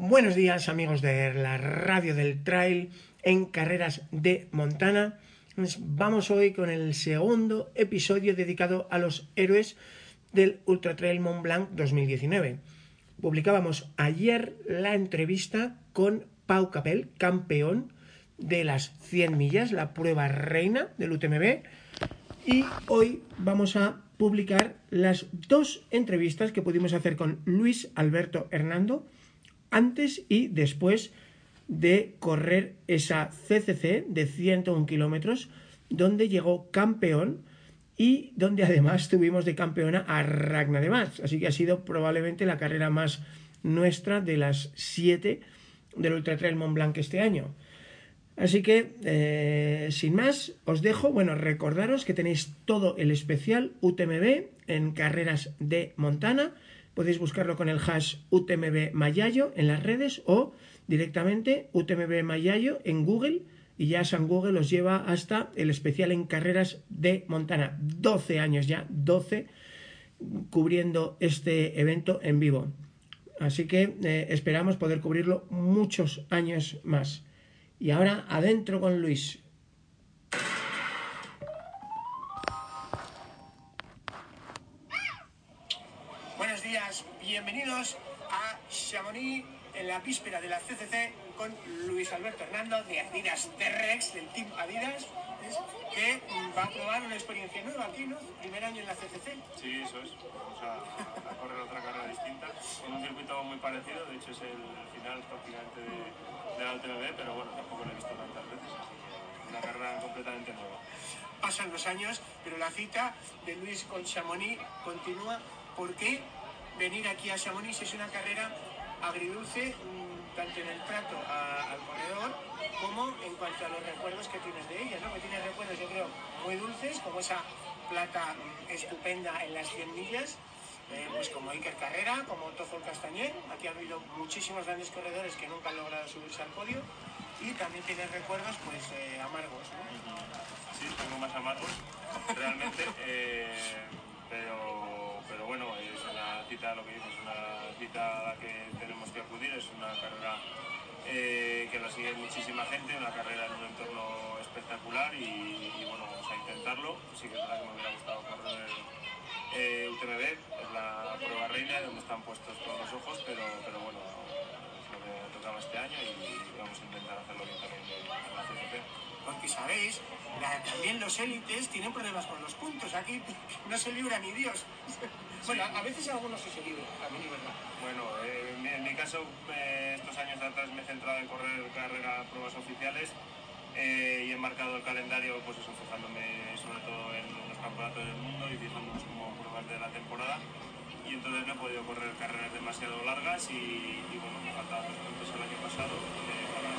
Buenos días amigos de la radio del trail en carreras de Montana. Vamos hoy con el segundo episodio dedicado a los héroes del Ultra Trail Mont Blanc 2019. Publicábamos ayer la entrevista con Pau Capel, campeón de las 100 millas, la prueba reina del UTMB. Y hoy vamos a publicar las dos entrevistas que pudimos hacer con Luis Alberto Hernando, antes y después de correr esa CCC de 101 kilómetros, donde llegó campeón y donde además tuvimos de campeona a Ragna de Mas. Así que ha sido probablemente la carrera más nuestra de las siete del Ultra Trail Mont Blanc este año. Así que, eh, sin más, os dejo, bueno, recordaros que tenéis todo el especial UTMB en carreras de Montana podéis buscarlo con el hash UTMB Mayayo en las redes o directamente UTMB Mayayo en Google y ya San Google os lleva hasta el especial en carreras de Montana. 12 años ya, 12 cubriendo este evento en vivo. Así que eh, esperamos poder cubrirlo muchos años más. Y ahora adentro con Luis. A Chamonix en la víspera de la CCC con Luis Alberto Hernando de Adidas T-Rex, del Team Adidas, que va a probar una experiencia nueva aquí, ¿no? Primer año en la CCC. Sí, eso es. Vamos a, correr otra carrera distinta, con un circuito muy parecido, de hecho es el final prácticamente de, la UTMB, pero bueno, tampoco lo he visto tantas veces. Una carrera completamente nueva. Pasan los años, pero la cita de Luis con Chamonix continúa. ¿Por qué? Venir aquí a Chamonix es una carrera agridulce, mm, tanto en el trato al corredor como en cuanto a los recuerdos que tienes de ella, ¿no? Que tiene recuerdos, yo creo, muy dulces, como esa plata estupenda en las 100 millas, eh, pues como Iker Carrera, como Tozol Castañer, aquí ha habido muchísimos grandes corredores que nunca han logrado subirse al podio, y también tiene recuerdos pues eh, amargos, ¿no? Sí, tengo más amargos, realmente, eh, pero, pero bueno, cita, lo que dices, una cita a la que tenemos que acudir, es una carrera eh, que la sigue muchísima gente, una carrera en un entorno espectacular y, bueno, vamos a intentarlo. Sí que es verdad que me hubiera gustado correr eh, UTMB, es la prueba reina donde están puestos todos los ojos, pero, pero bueno, es lo que tocaba este año y vamos a intentar hacerlo bien también en la CCP. Porque sabéis, también los élites tienen problemas con los puntos, aquí no se libra ni Dios. Bueno, a veces algunos se seguido, a mí verdad. Bueno, eh, en mi caso, eh, estos años atrás me he centrado en correr carrera pruebas oficiales eh, y he marcado el calendario, pues eso, fijándome sobre todo en los campeonatos del mundo y fijándonos como pruebas de la temporada. Y entonces no he podido correr carreras demasiado largas y, bueno, me faltaban dos puntos el año pasado para,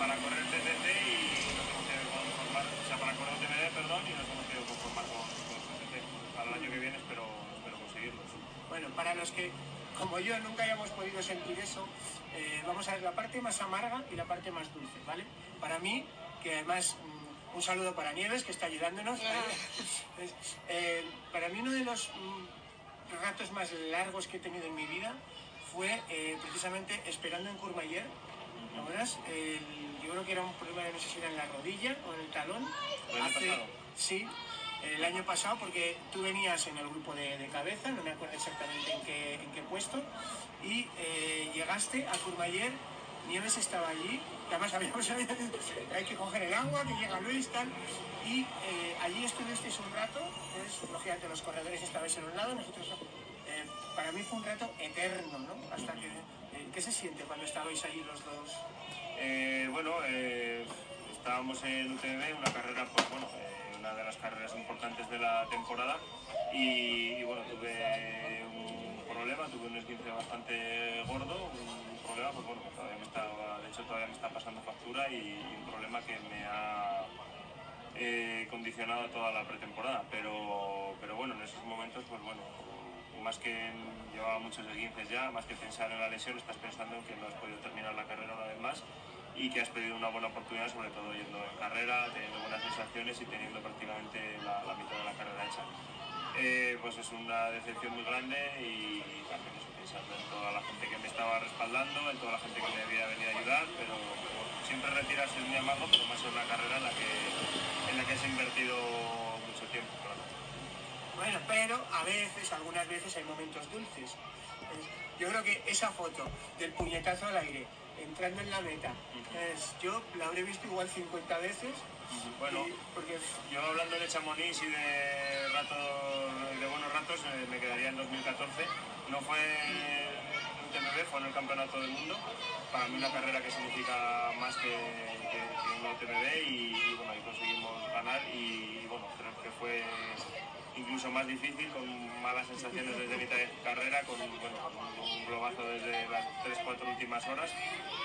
para, correr TTC y nos hemos tenido que conformar, o sea, para correr TMD, perdón, y nos hemos tenido que conformar con, con TTC. Para el año que viene espero para los que, como yo, nunca hayamos podido sentir eso, eh, vamos a ver la parte más amarga y la parte más dulce, ¿vale? Para mí, que además mm, un saludo para Nieves, que está ayudándonos. Eh, para mí uno de los mm, ratos más largos que he tenido en mi vida fue eh, precisamente esperando en Courmayeur. yo creo que era un problema, no sé si era en la rodilla o en el talón. Hace, sí, el año pasado porque tú venías en el grupo de, cabeza, no me acuerdo exactamente en qué, en qué puesto, y eh, llegaste a Courmayeur, Nieves estaba allí, además habíamos hay que coger el agua, que llega Luis, tal, y eh, allí estuvisteis un rato, pues, lógicamente los corredores estabais en un lado, nosotros eh, para mí fue un rato eterno, ¿no? Hasta que, ¿qué se siente cuando estabais allí los dos? bueno, estábamos en UTV, una carrera, pues bueno, de las carreras importantes de la temporada. Y, bueno, tuve un problema, tuve un esguince bastante gordo, un problema, pues bueno, todavía me está, de hecho todavía me está pasando factura y, un problema que me ha eh, condicionado toda la pretemporada, pero, pero bueno, en esos momentos, pues bueno, más que llevaba muchos esguinces ya, más que pensar en la lesión, estás pensando en que no has podido terminar la carrera una vez más y que has pedido una buena oportunidad, sobre todo yendo en carrera, teniendo buenas sensaciones y teniendo prácticamente la, mitad de la carrera hecha. Eh, pues es una decepción muy grande y, también eso, pensando en toda la gente que me estaba respaldando, en toda la gente que me había venido a ayudar, pero, siempre retirarse es muy amargo, pero más en una carrera en la que, en la que has invertido mucho tiempo. Bueno, pero a veces, algunas veces hay momentos dulces. Yo creo que esa foto del puñetazo al aire, entrando en la meta. yo la habré visto igual 50 veces. Bueno, porque yo hablando de Chamonix y de ratos, de buenos ratos, eh, me quedaría en 2014. No fue un TMB, fue en el Campeonato del Mundo. Para mí una carrera que significa más que, un TMB y, bueno, ahí conseguimos ganar y bueno, que incluso más difícil, con malas sensaciones desde mitad de carrera, con, un globazo desde las 3-4 últimas horas.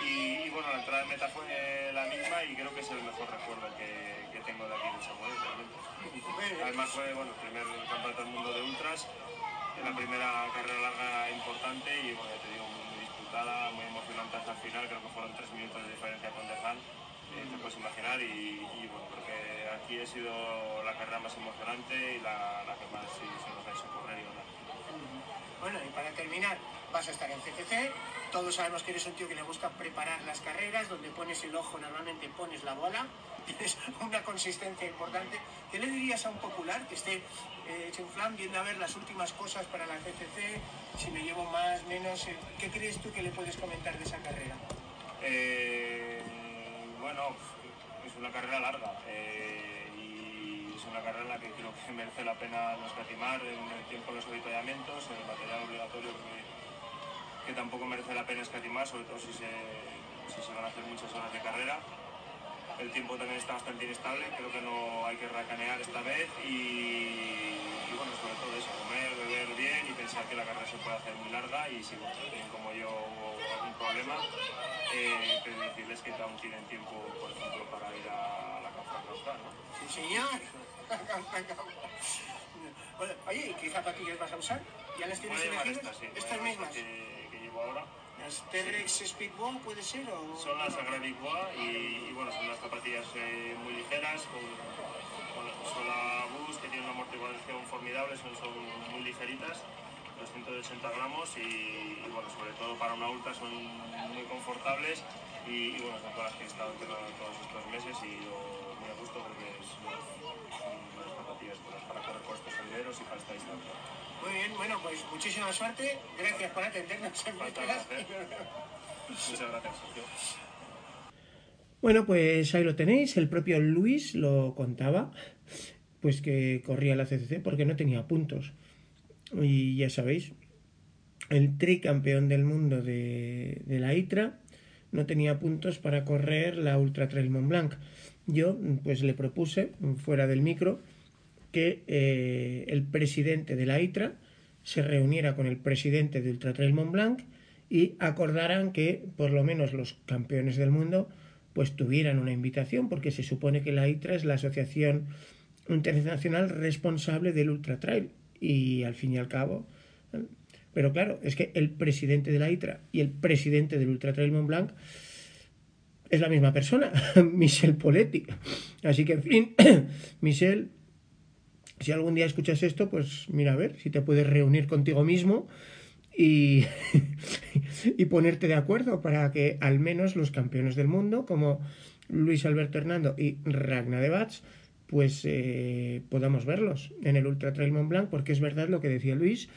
Y, bueno, la entrada de meta fue la misma y creo que es el mejor recuerdo que, tengo de aquí en Samuel, realmente. Además fue bueno, el primer campeonato del mundo de ultras, la primera carrera larga importante y bueno, te digo, muy, disputada, muy emocionante hasta el final, creo que fueron tres minutos de diferencia con Dejan eh, te puedes imaginar y, bueno, creo que aquí ha sido la carrera más emocionante y la, que más se nos ha hecho correr y ganar. Bueno, y para terminar, vas a estar en CCC, todos sabemos que eres un tío que le gusta preparar las carreras, donde pones el ojo normalmente pones la bola, tienes una consistencia importante. ¿Qué le dirías a un popular que esté eh, hecho un flan viendo a ver las últimas cosas para la CCC, si me llevo más, menos? Eh, ¿Qué crees tú que le puedes comentar una carrera larga eh, y es una carrera en la que creo que merece la pena no escatimar en el tiempo de los avituallamientos, en el material obligatorio que, tampoco merece la pena escatimar, sobre todo si se, van a hacer muchas horas de carrera. El tiempo también está bastante inestable, creo que no hay que racanear esta vez y, bueno, sobre todo eso, bien y pensar que la carrera se puede hacer muy larga y si bueno, como yo hubo algún problema, eh, pero decirles que aún tienen tiempo, por ejemplo, para ir a la Canfranca ¿no? Sí, señor. oye, ¿y qué zapatillas vas a usar? ¿Ya las tienes elegidas? Estas, sí, estas mismas. Que, que, llevo ahora. ¿Las T-Rex sí. Speedball puede ser? O... Son las Agravic y, y, bueno, son unas zapatillas eh, muy ligeras, con, con la sola Boost, que tiene una son, son muy ligeritas 280 gramos y, bueno, sobre todo para una ultra son muy confortables y, bueno, son todas las que he estado entrenando todos estos meses y yo muy a gusto porque es, son unas zapatillas para correr por estos senderos y para esta distancia. Muy bien, bueno, pues muchísima suerte, gracias por atendernos en Muchas gracias, Sergio. Bueno, pues ahí lo tenéis, el propio Luis lo contaba, pues que corría la CCC porque no tenía puntos. Y ya sabéis, el tricampeón del mundo de, la ITRA no tenía puntos para correr la Ultra Trail Mont Blanc. Yo pues le propuse, fuera del micro, que eh, el presidente de la ITRA se reuniera con el presidente de Ultra Trail Mont Blanc y acordaran que por lo menos los campeones del mundo pues tuvieran una invitación porque se supone que la ITRA es la asociación internacional responsable del Ultra Trail y al fin y al cabo. Pero claro, es que el presidente de la ITRA y el presidente del Ultra Trail Mont Blanc es la misma persona, Michel Poletti. Así que, en fin, Michel, si algún día escuchas esto, pues mira a ver si te puedes reunir contigo mismo y, y ponerte de acuerdo para que al menos los campeones del mundo, como Luis Alberto Hernando y Ragna de Bats, pues eh, podamos verlos en el Ultra Trail Mont Blanc, porque es verdad lo que decía Luis,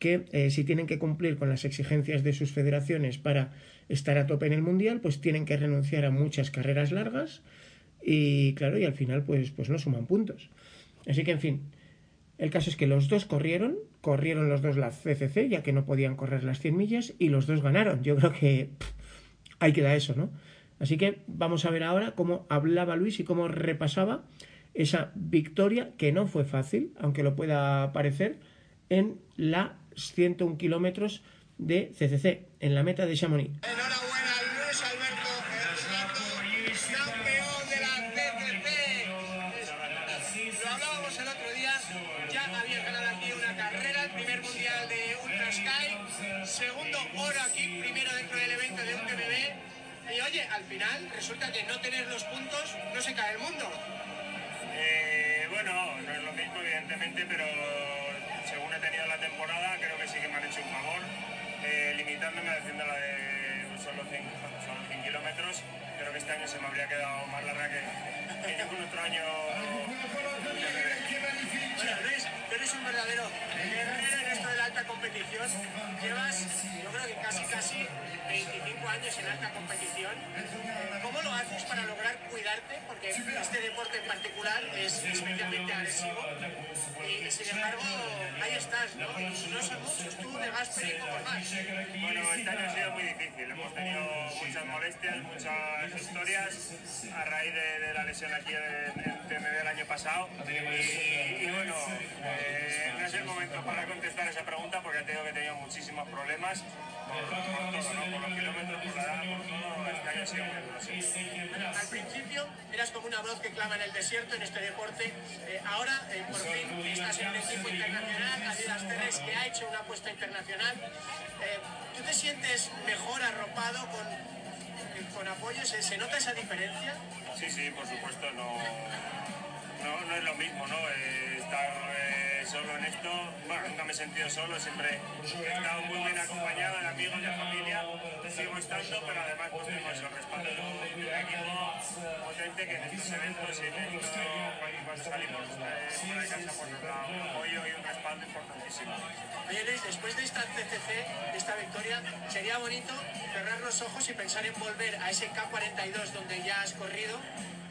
que eh, si tienen que cumplir con las exigencias de sus federaciones para estar a tope en el Mundial, pues tienen que renunciar a muchas carreras largas y claro, y al final pues, pues no suman puntos. Así que en fin, el caso es que los dos corrieron, corrieron los dos la CCC, ya que no podían correr las 100 millas, y los dos ganaron. Yo creo que hay que dar eso, ¿no? Así que vamos a ver ahora cómo hablaba Luis y cómo repasaba esa victoria que no fue fácil, aunque lo pueda parecer, en la 101 kilómetros de CCC en la meta de Chamonix. Enhorabuena Luis Alberto campeón de la CCC. Lo hablábamos el otro día, ya había ganado aquí una carrera, el primer mundial de Ultra Sky, segundo oro aquí, primero dentro del evento de UTMB. Y oye, al final resulta que no tener los puntos no se cae el mundo. Pero según he tenido la temporada, creo que sí que me han hecho un favor, eh, limitándome haciendo la de solo 100, solo 100 kilómetros. Creo que este año se me habría quedado más larga que, que ningún otro año. Eres un verdadero guerrero en esto de la alta competición. Llevas, yo creo que casi, casi 25 años en alta competición. ¿Cómo lo haces para lograr cuidarte? Porque este deporte en particular es especialmente agresivo. Y sin embargo, ahí estás, ¿no? No son tú de Gasper y poco más. Bueno, este año ha sido muy difícil. Hemos tenido muchas molestias, muchas historias a raíz de, la lesión aquí en el TMB del año pasado. Y, y bueno, eh, no es el momento para contestar esa pregunta porque ya te digo que tenido muchísimos problemas por, por todo, ¿no? por los kilómetros, por la edad, por todo. Este año ha sido muy. Bueno, al principio eras como una voz que clama en el desierto en este deporte. Eh, ahora, eh, por fin, estás en un equipo internacional, Adidas Terres, que ha hecho una apuesta internacional. Eh, ¿Tú te sientes mejor arropado con, con apoyo? ¿Se, se nota esa diferencia? Sí, sí, por supuesto, no, no, no es lo mismo, ¿no? Eh, estar eh, solo en esto, bueno, nunca me he sentido solo, siempre he estado muy bien acompañado de amigos, de familia, sigo estando, pero además pues tengo ese respaldo de un equipo potente que en estos eventos y en esto, cuando, salimos eh, fuera de casa, pues nos da un apoyo y un respaldo importantísimo. Oye Luis, después de esta TCC, de esta victoria, sería bonito cerrar los ojos y pensar en volver a ese K42 donde ya has corrido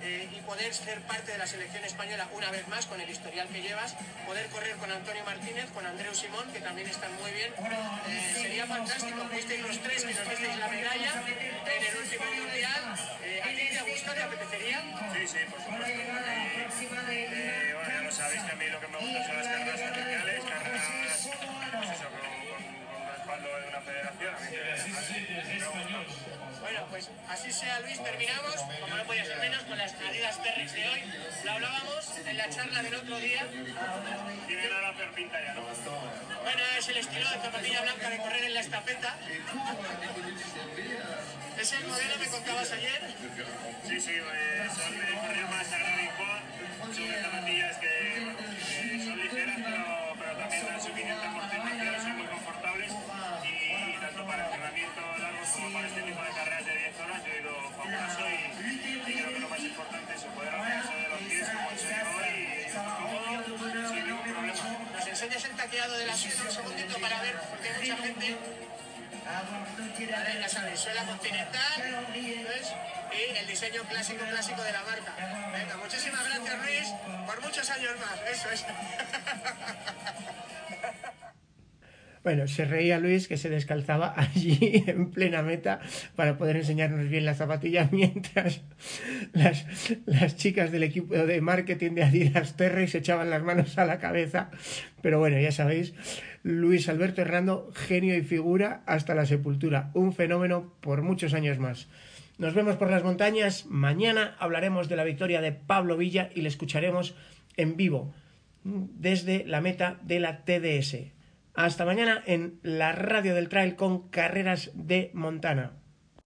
eh, y poder ser parte de la selección española una vez más con el historial que llevas, poder correr con Antonio Martínez, con Andreu Simón, que también están muy bien. Eh, sería fantástico, fuisteis los tres que nos disteis la medalla en el último mundial. Eh, ¿A ti te gusta, te apetecería? Sí, sí, por supuesto. Eh, eh, bueno, ya lo sabéis que a mí lo que me gusta son las carreras oficiales, carreras, pues eso, con, con, con respaldo de una federación. A mí me, me gusta. Bueno, pues así sea Luis, terminamos, como no podía ser menos, con las Adidas Terrex de hoy. Lo hablábamos en la charla del otro día. Tiene la hacer pinta ya, ¿no? Bueno, es el estilo de zapatilla blanca de correr en la estafeta. Es el modelo que contabas ayer. Sí, sí, eh, son el correo más y Coa. Son zapatillas que Enseñas el taqueado de la piel un segundito para ver, porque hay mucha gente. Vale, ya suela continental ¿ves? y el diseño clásico clásico de la marca. Venga, muchísimas gracias Luis, por muchos años más, eso es. Bueno, se reía Luis que se descalzaba allí en plena meta para poder enseñarnos bien las zapatillas mientras las, las chicas del equipo de marketing de Adidas Terre se echaban las manos a la cabeza. Pero bueno, ya sabéis, Luis Alberto Hernando, genio y figura hasta la sepultura. Un fenómeno por muchos años más. Nos vemos por las montañas. Mañana hablaremos de la victoria de Pablo Villa y le escucharemos en vivo desde la meta de la TDS. Hasta mañana en la radio del trail con carreras de Montana.